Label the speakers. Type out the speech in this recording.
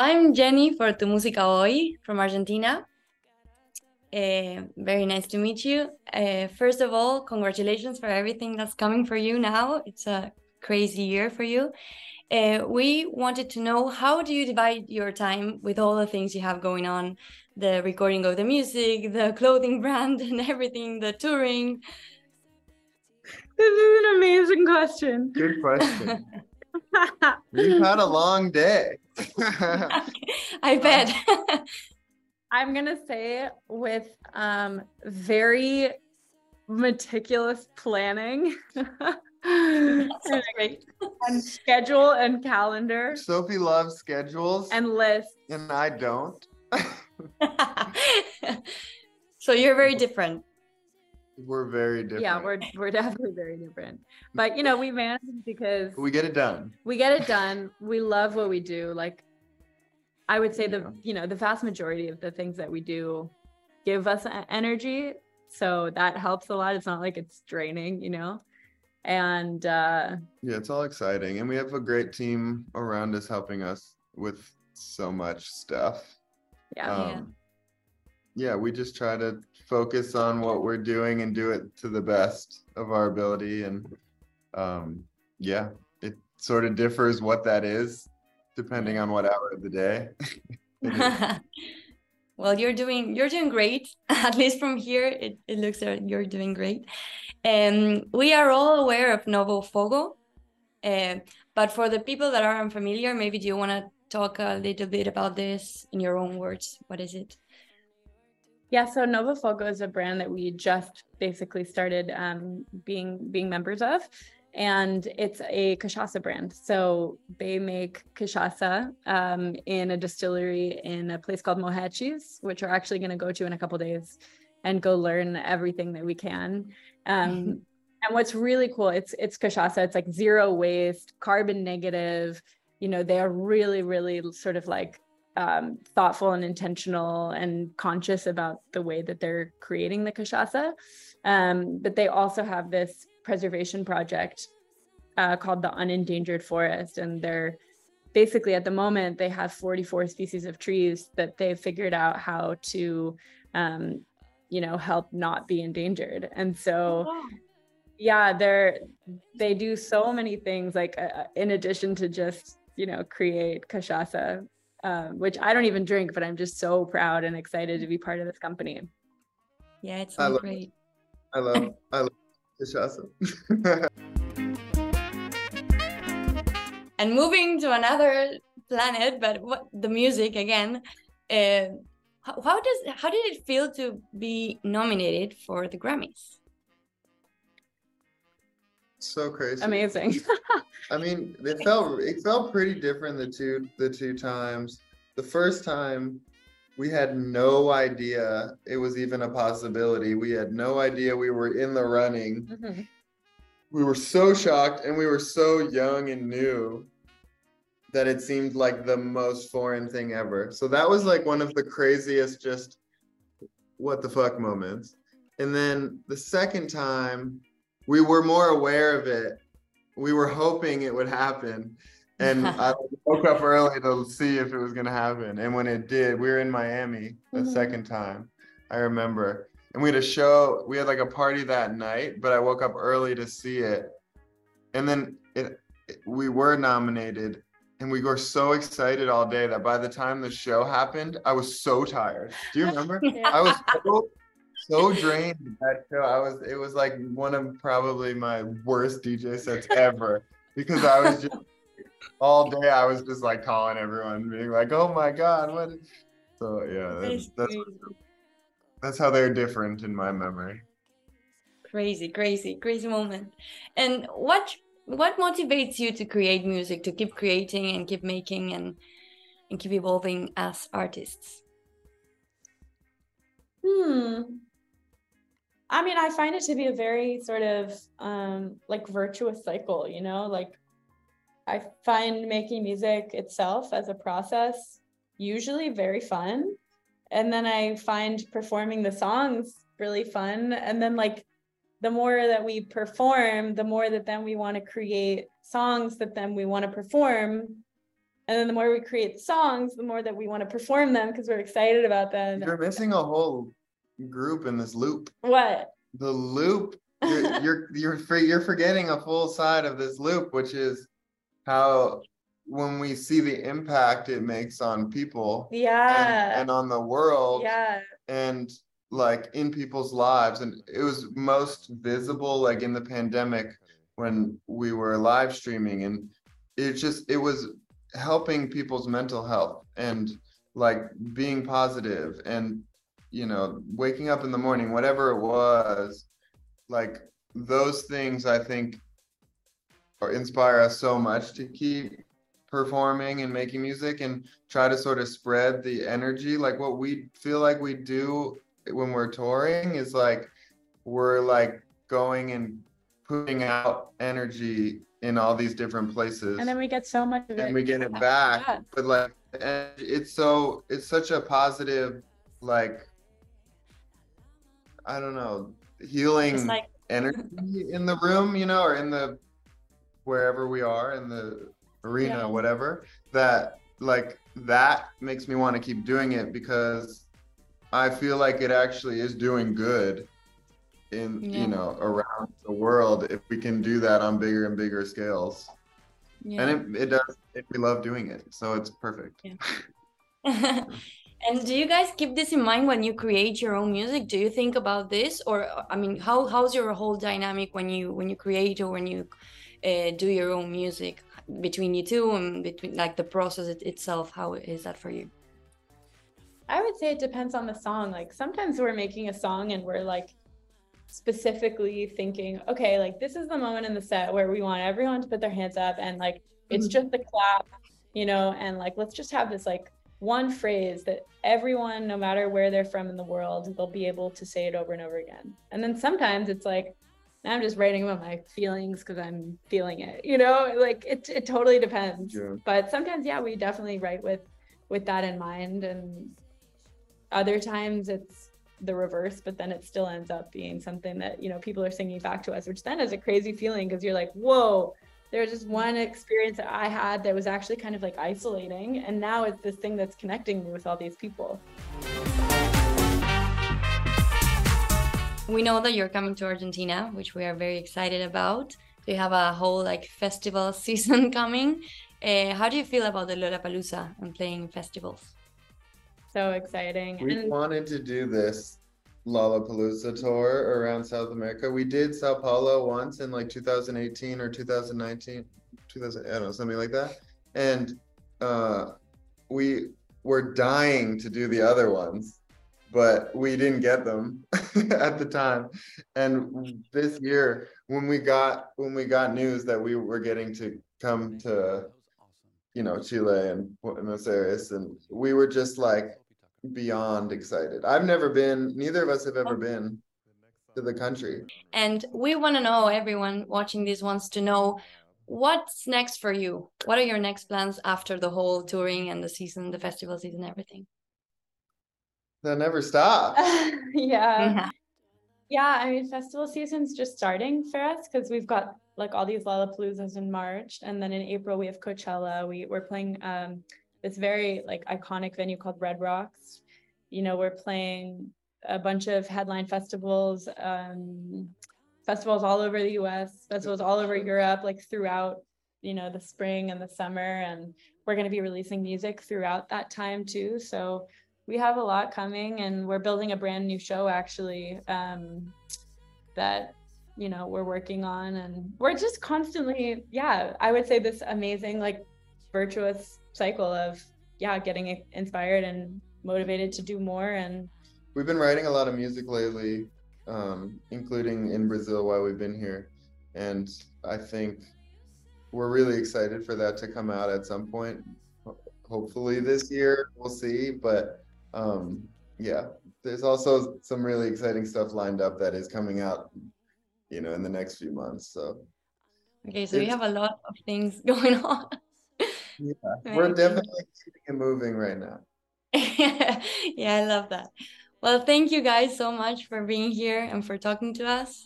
Speaker 1: I'm Jenny for Tu Música Hoy from Argentina. Uh, very nice to meet you. Uh, first of all, congratulations for everything that's coming for you now. It's a crazy year for you. Uh, we wanted to know how do you divide your time with all the things you have going on the recording of the music, the clothing brand, and everything, the touring?
Speaker 2: This is an amazing question.
Speaker 3: Good question. We've had a long day.
Speaker 1: I bet.
Speaker 2: I'm gonna say with um, very meticulous planning and schedule and calendar
Speaker 3: Sophie loves schedules
Speaker 2: and lists.
Speaker 3: and I don't.
Speaker 1: so you're very different.
Speaker 3: We're very different.
Speaker 2: Yeah, we're we're definitely very different. But you know, we manage because
Speaker 3: we get it done.
Speaker 2: we get it done. We love what we do. Like I would say
Speaker 3: Yeah.
Speaker 2: the you know, the vast majority of the things that we do give us energy. So that helps a lot. It's not like it's draining, you know. And uh
Speaker 3: Yeah, it's all exciting. And we have a great team around us helping us with so much stuff.
Speaker 2: yeah.
Speaker 3: Um, yeah, we just try to focus on what we're doing and do it to the best of our ability. And um, yeah, it sort of differs what that is depending on what hour of the day.
Speaker 1: well, you're doing you're doing great. At least from here, it, it looks like you're doing great. And we are all aware of Novo Fogo. Uh, but for the people that are unfamiliar, maybe do you want to talk a little bit about this in your own words? What is it?
Speaker 2: Yeah, so Novo Fogo is a brand that we just basically started um, being being members of, and it's a cachaça brand. So they make cachaça um, in a distillery in a place called Morretes, which we're actually going to go to in a couple days, and go learn everything that we can. Um, and what's really cool, it's it's cachaça. It's like zero waste, carbon negative. You know, they are really, really sort of like um, thoughtful and intentional and conscious about the way that they're creating the cachaça. Um, but they also have this preservation project uh, called the Unendangered Forest, and they're basically at the moment they have 44 species of trees that they've figured out how to, um, you know, help not be endangered. And so yeah they're they do so many things like uh, in addition to just you know create cachaça um, which i don't even drink but i'm just so proud and excited to be part of this company
Speaker 1: Yeah, it's
Speaker 3: I
Speaker 1: all
Speaker 3: love-
Speaker 1: great.
Speaker 3: I love I love awesome.
Speaker 1: And moving to another planet, but what the music again. Uh, how, how does how did it feel to be nominated for the Grammys?
Speaker 3: So crazy.
Speaker 2: amazing
Speaker 3: I mean, it felt it felt pretty different the two the two times. The first time we had no idea it was even a possibility. We had no idea we were in the running.
Speaker 2: Mhm.
Speaker 3: We were so shocked and we were so young and new that it seemed like the most foreign thing ever. So that was like one of the craziest just what the fuck moments. And then the second time we were more aware of it we were hoping it would happen. And I woke up early to see if it was going to happen. And when it did, we were in Miami the
Speaker 2: Mhm.
Speaker 3: second time. I remember. And we had a show, we had like a party that night, but I woke up early to see it. And then it, it- we were nominated. And we were so excited all day that by the time the show happened, I was so tired. Do you remember? I was so, so drained that show. I was it was like one of probably my worst DJ sets ever because I was just all day I was just like calling everyone, being like, "Oh my god, what?" is-" So yeah, that's that's, that's how they're different in my memory.
Speaker 1: crazy, crazy, crazy moment. And what what motivates you to create music, to keep creating and keep making and and keep evolving as artists?
Speaker 2: Hmm. I mean, I find it to be a very sort of um, like virtuous cycle, you know, like I find making music itself as a process usually very fun. And then I find performing the songs really fun. And then, like, the more that we perform, the more that then we want to create songs that then we want to perform and then the more we create songs the more that we want to perform them because we're excited about them
Speaker 3: You're missing a whole group in this loop.
Speaker 2: what
Speaker 3: The loop. You're you're you're, you're forgetting a full side of this loop, which is how when we see the impact it makes on people and,
Speaker 2: yeah
Speaker 3: and on the world
Speaker 2: yeah
Speaker 3: and like in people's lives and it was most visible like in the pandemic when we were live streaming and it just it was helping people's mental health and like being positive and you know waking up in the morning whatever it was like those things i think or inspire us so much to keep performing and making music and try to sort of spread the energy. Like what we feel like we do when we're touring is like we're like going and putting out energy in all these different places.
Speaker 2: And then we get so much of it.
Speaker 3: and we get it back.
Speaker 2: Yeah.
Speaker 3: but like and it's so it's such a positive like i don't know healing
Speaker 1: like
Speaker 3: energy in the room you know or in the wherever we are in the arena
Speaker 2: Yeah.
Speaker 3: whatever that like that makes me want to keep doing it because i feel like it actually is doing good in
Speaker 1: Yeah.
Speaker 3: you know around the world if we can do that on bigger and bigger scales
Speaker 1: yeah.
Speaker 3: and it, it does it, we love doing it so it's perfect
Speaker 1: and do you guys keep this in mind when you create your own music? Do you think about this, or I mean, how how's your whole dynamic when you when you create or when you uh, do your own music between you two and between like the process it, itself? How is that for you?
Speaker 2: I would say it depends on the song. Like sometimes we're making a song and we're like specifically thinking, okay, like this is the moment in the set where we want everyone to put their hands up and like it's
Speaker 3: Mhm.
Speaker 2: just a clap, you know, and like let's just have this like one phrase that everyone, no matter where they're from in the world, they'll be able to say it over and over again. And then sometimes it's like, I'm just writing about my feelings because I'm feeling it, you know, like it, it totally depends.
Speaker 3: Yeah.
Speaker 2: But sometimes, yeah, we definitely write with with that in mind and other times it's the reverse but then it still ends up being something that you know people are singing back to us which then is a crazy feeling because you're like whoa there's just one experience that i had that was actually kind of like isolating and now it's this thing that's connecting me with all these people
Speaker 1: We know that you're coming to Argentina, which we are very excited about. You have a whole like festival season coming. Uh, how do you feel about the Lollapalooza and playing festivals?
Speaker 2: so exciting
Speaker 3: We
Speaker 2: and
Speaker 3: wanted to do this Lollapalooza tour around South America. We did Sao Paulo once in like 2018 or 2019, 2000, I don't know, something like that. And uh, we were dying to do the other ones, but we didn't get them at the time. And this year, when we got when we got news that we were getting to come to you know Chile and Buenos Aires, and we were just like beyond excited. I've never been, neither of us have ever been to the country.
Speaker 1: And we want to know, everyone watching this wants to know what's next for you? What are your next plans after the whole touring and the season, the festival season, everything?
Speaker 3: That never stops.
Speaker 2: yeah yeah i mean festival season's just starting for us because we've got like all these lollapaloozas in march and then in april we have coachella we, we're playing um this very like iconic venue called red rocks. You know we're playing a bunch of headline festivals um festivals all over the us festivals all over europe like throughout you know the spring and the summer. And we're going to be releasing music throughout that time too. So we have a lot coming and we're building a brand new show actually um, that you know we're working on. And we're just constantly yeah i would say this amazing like virtuous cycle of yeah getting inspired and motivated to do more and
Speaker 3: We've been writing a lot of music lately, um, including in Brazil while we've been here. And I think we're really excited for that to come out at some point. Hopefully this year, we'll see. But um, yeah, there's also some really exciting stuff lined up that is coming out, you know, in the next few months. So
Speaker 1: Okay, so you
Speaker 3: It's-
Speaker 1: have a lot of things going on.
Speaker 3: Yeah, we're definitely keeping it moving right now.
Speaker 1: yeah, I love that. Well, thank you guys so much for being here and for talking to us.